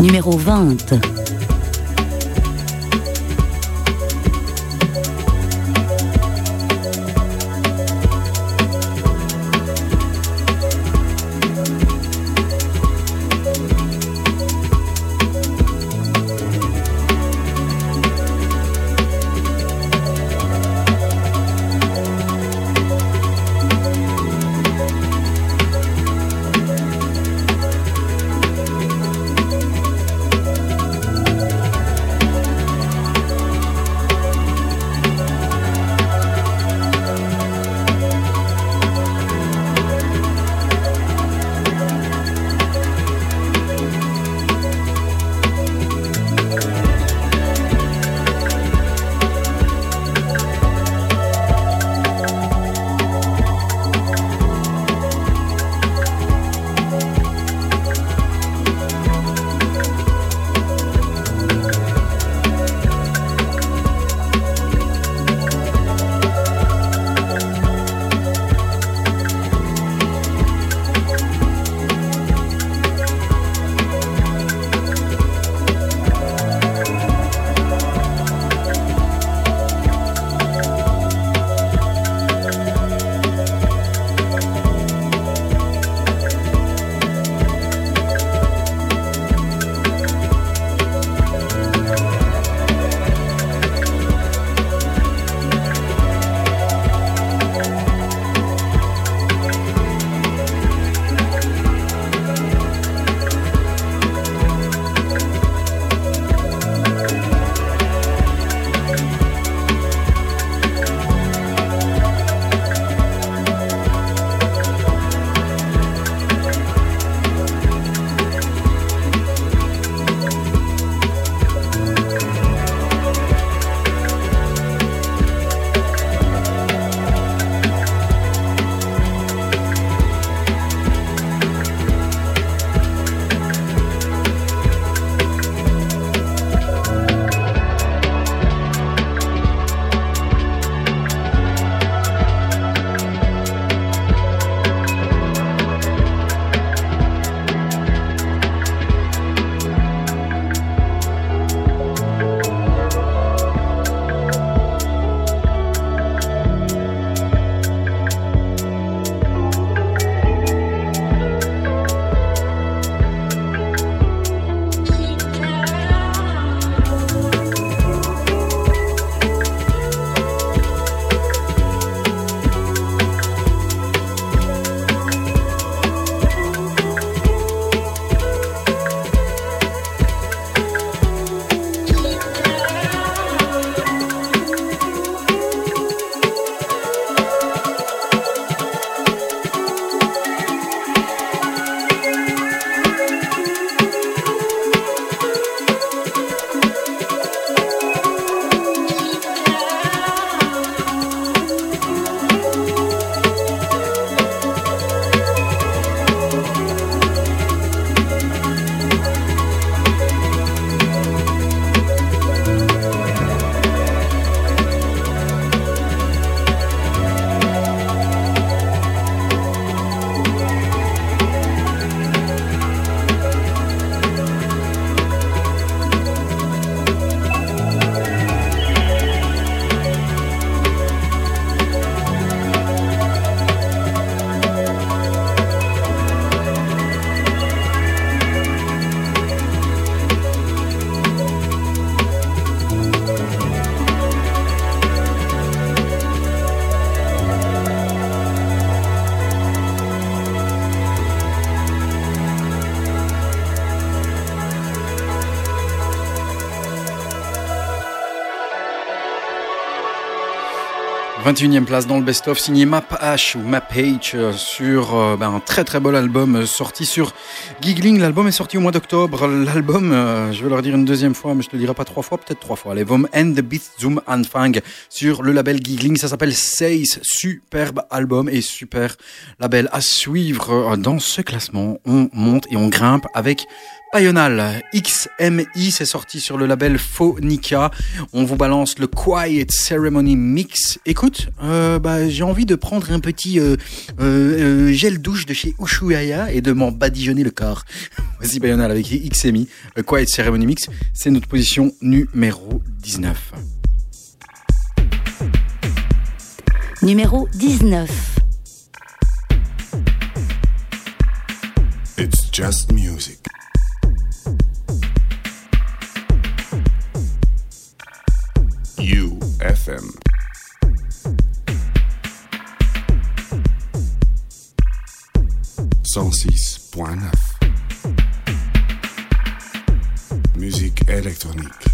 Numéro 20. 21e place dans le best-of signé Map H ou Map H euh, sur euh, ben, un très très beau album euh, sorti sur Giggling. L'album est sorti au mois d'octobre. L'album, je vais le redire une deuxième fois, mais je te le dirai pas trois fois, peut-être trois fois. Vom and the Beat Zoom Anfang sur le label Giggling. Ça s'appelle Seis. Superbe album et super label à suivre dans ce classement. On monte et on grimpe avec Payonal, XMI, c'est sorti sur le label Phonica. On vous balance le Quiet Ceremony Mix. Écoute, euh, bah, j'ai envie de prendre un petit euh, euh, euh, gel douche de chez Ushuaïa et de m'en badigeonner le corps. Voici Payonal avec XMI, le Quiet Ceremony Mix. C'est notre position numéro 19. Numéro 19. It's just music. UFM. Cent six point neuf. Musique électronique.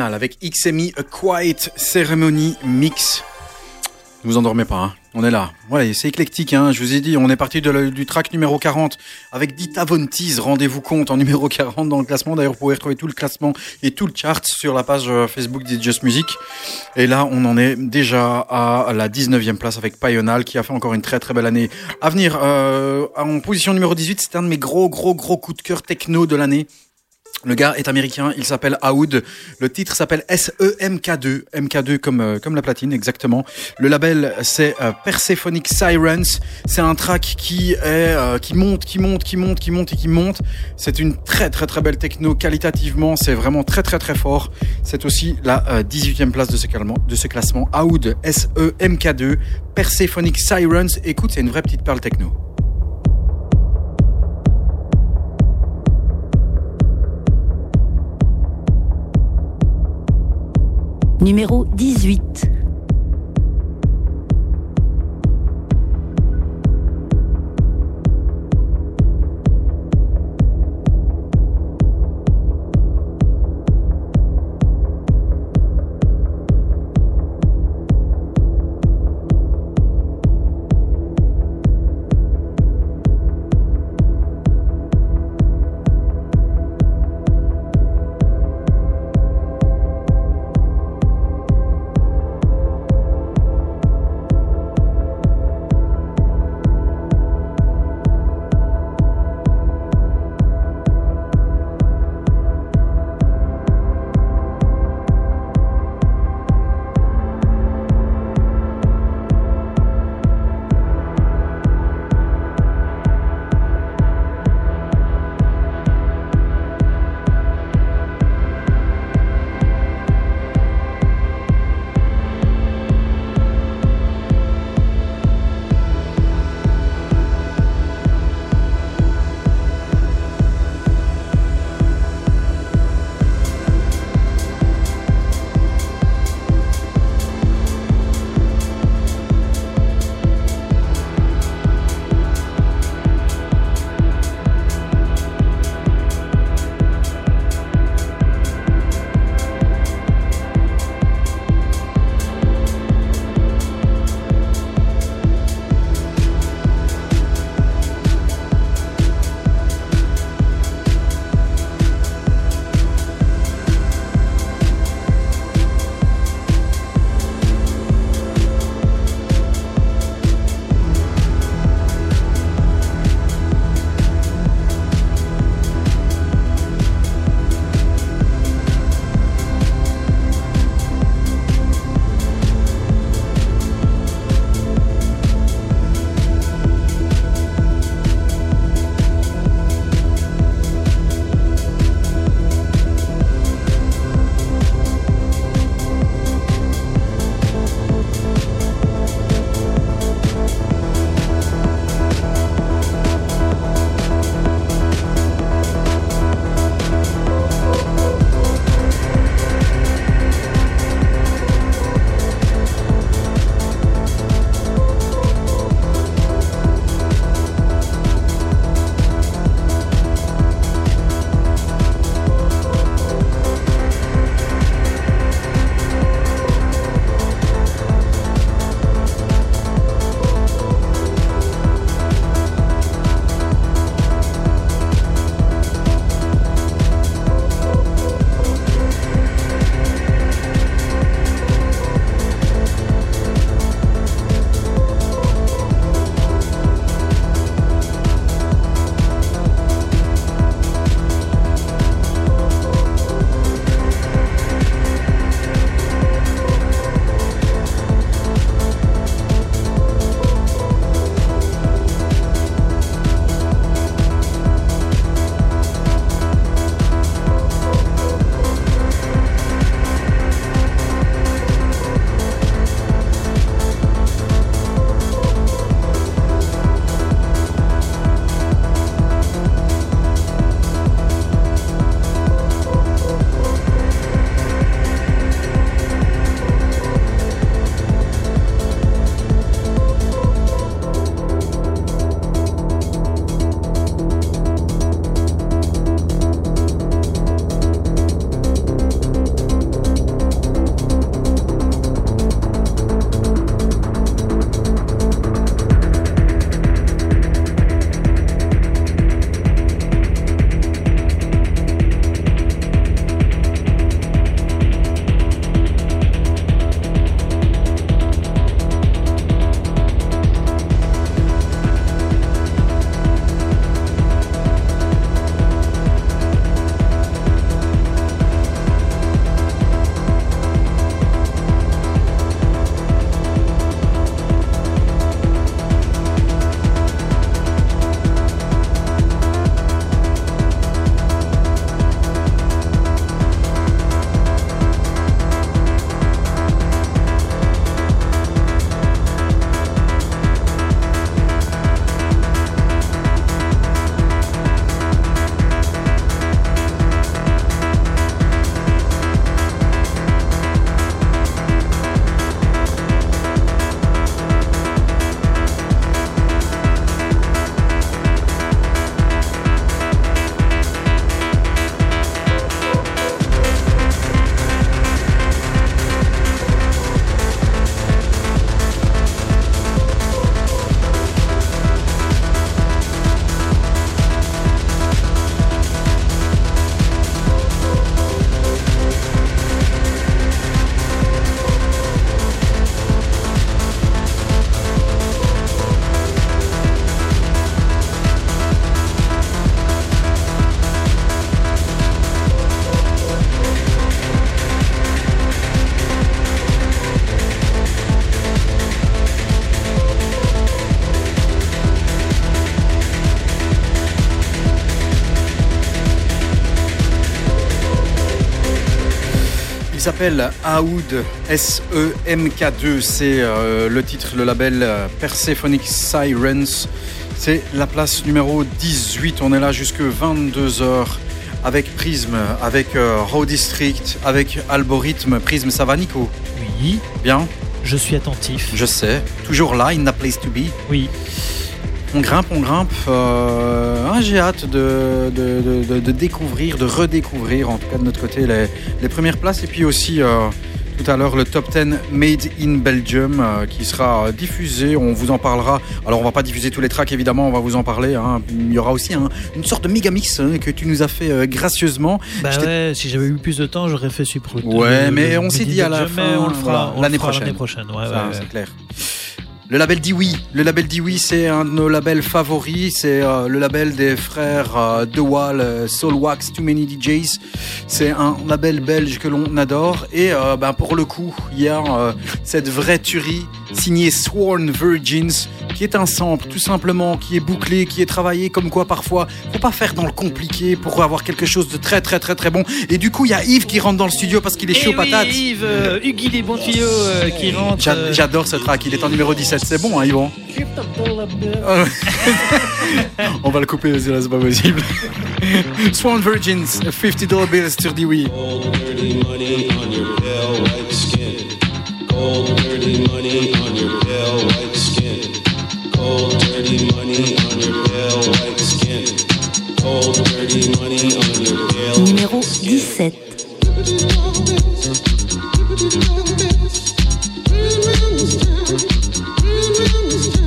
Avec XMI A Quiet Ceremony Mix. Ne vous endormez pas, hein. on est là. Ouais, c'est éclectique, hein. je vous ai dit, on est parti du track numéro 40 avec Dita Von rendez-vous compte, en numéro 40 dans le classement. D'ailleurs, vous pouvez retrouver tout le classement et tout le chart sur la page euh, Facebook de Just Music. Et là, on en est déjà à la 19e place avec Payonal qui a fait encore une très très belle année. À venir, euh, en position numéro 18, c'est un de mes gros gros gros coups de cœur techno de l'année. Le gars est américain, il s'appelle Aoud. Le titre s'appelle SEMK2, MK2 comme euh, comme la platine exactement. Le label c'est euh, Persephonic Sirens. C'est un track qui est euh, qui monte, qui monte, qui monte, qui monte et qui monte. C'est une très très très belle techno qualitativement, c'est vraiment très très très fort. C'est aussi la euh, 18e place de ce classement de ce classement Aoud SEMK2 Persephonic Sirens. Écoute, c'est une vraie petite perle techno. Numéro 18. S'appelle Aoud S-E-M-K-2. C'est euh, le titre, le label euh, Persephonic Sirens. C'est la place numéro 18. On est là jusque 22h avec Prism, avec euh, Raw District, avec Algorithme. Prism, ça va Nico? Oui, Bien? Je suis attentif. Je sais. Toujours là, in the place to be? Oui. On grimpe, on grimpe. Euh, ah, J'ai hâte de, de- de- découvrir, de redécouvrir, en tout cas de notre côté, les, les premières places. Et puis aussi, euh, tout à l'heure, le top 10 Made in Belgium euh, qui sera diffusé. On vous en parlera. Alors, on va pas diffuser tous les tracks, évidemment, on va vous en parler. hein. Il y aura aussi un- une sorte de méga mix hein, que tu nous as fait gracieusement. Bah ouais, si j'avais eu plus de temps, j'aurais fait Super Ouais, mais on s'est dit à la fin, on le fera, l'année prochaine. L'année prochaine, ouais, c'est clair. Le label dit oui. Le label dit oui, c'est un de nos labels favoris. C'est euh, le label des frères euh, De euh, Soulwax, Too Many DJs. C'est un label belge que l'on adore. Et euh, ben, pour le coup, il y a cette vraie tuerie signée Sworn Virgins, qui est un sample tout simplement, qui est bouclé, qui est travaillé comme quoi parfois, faut pas faire dans le compliqué pour avoir quelque chose de très très très très bon. Et du coup, il y a Yves qui rentre dans le studio parce qu'il est Eh chaud oui, patate. Yves, euh, Huggy des bons tuyaux euh, qui rentre. Euh, J'adore ce track, il est en numéro 17, c'est bon hein Yvon On va le couper, c'est c'est pas possible. Swan Virgins, 50 dollar bills sur the 17. She's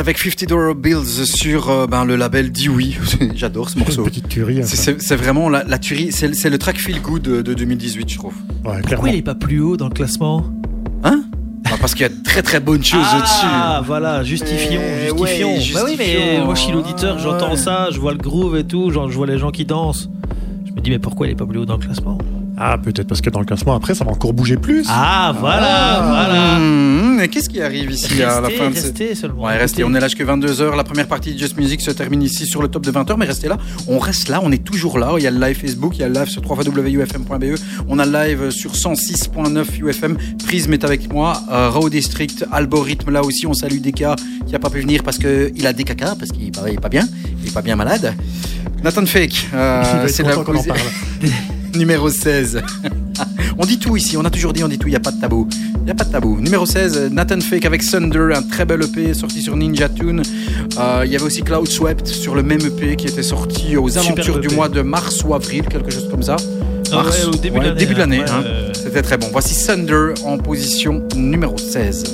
avec 50 Dollar Bills sur euh, ben, le label Dewey. J'adore ce morceau. Petite tuerie. hein, C'est- vraiment la, la tuerie, c'est le track feel good de, de 2018, je trouve. Ouais. Pourquoi il est pas plus haut dans le classement Hein? Bah, Parce qu'il y a de très très bonnes choses Ah, au-dessus. voilà, justifions, Mais justifions. ouais, Bah oui, mais justifions, moi je suis l'auditeur, j'entends ouais. ça, je vois le groove et tout, genre, je vois les gens qui dansent. Je me dis, mais pourquoi il est pas plus haut dans le classement? Ah, peut-être parce que dans le classement, après, ça va encore bouger plus. Ah, voilà, voilà. Mmh, mais qu'est-ce qui arrive ici à la Restez, fin restez seulement. Ouais, restez, on est là jusqu'à 22h. La première partie de Just Music se termine ici sur le top de 20h, mais restez là. On reste là, on est toujours là. Il y a le live Facebook, il y a le live sur www.ufm.be. On a le live sur 106.9 UFM. Prism est avec moi. Euh, Raw District, Algorithme là aussi. On salue Deka qui a pas pu venir parce qu'il a des caca, parce qu'il est pas bien. Il est pas bien malade. Nathan Fake, euh, c'est la qu'on en parle. numéro 16. on dit tout ici, on a toujours dit on dit tout, il n'y a pas de tabou. Il n'y a pas de tabou. Numéro 16, Nathan Fake avec Thunder, un très bel EP sorti sur Ninja Tune. Euh, Il y avait aussi Cloud Swept sur le même EP qui était sorti aux Superbe alentours du mois de mars ou avril, quelque chose comme ça. Ah Mars, ouais, au début de ouais, l'année, de hein. l'année, Ouais, hein. C'était très bon. Voici Thunder en position numéro 16.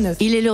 106.9. Il est le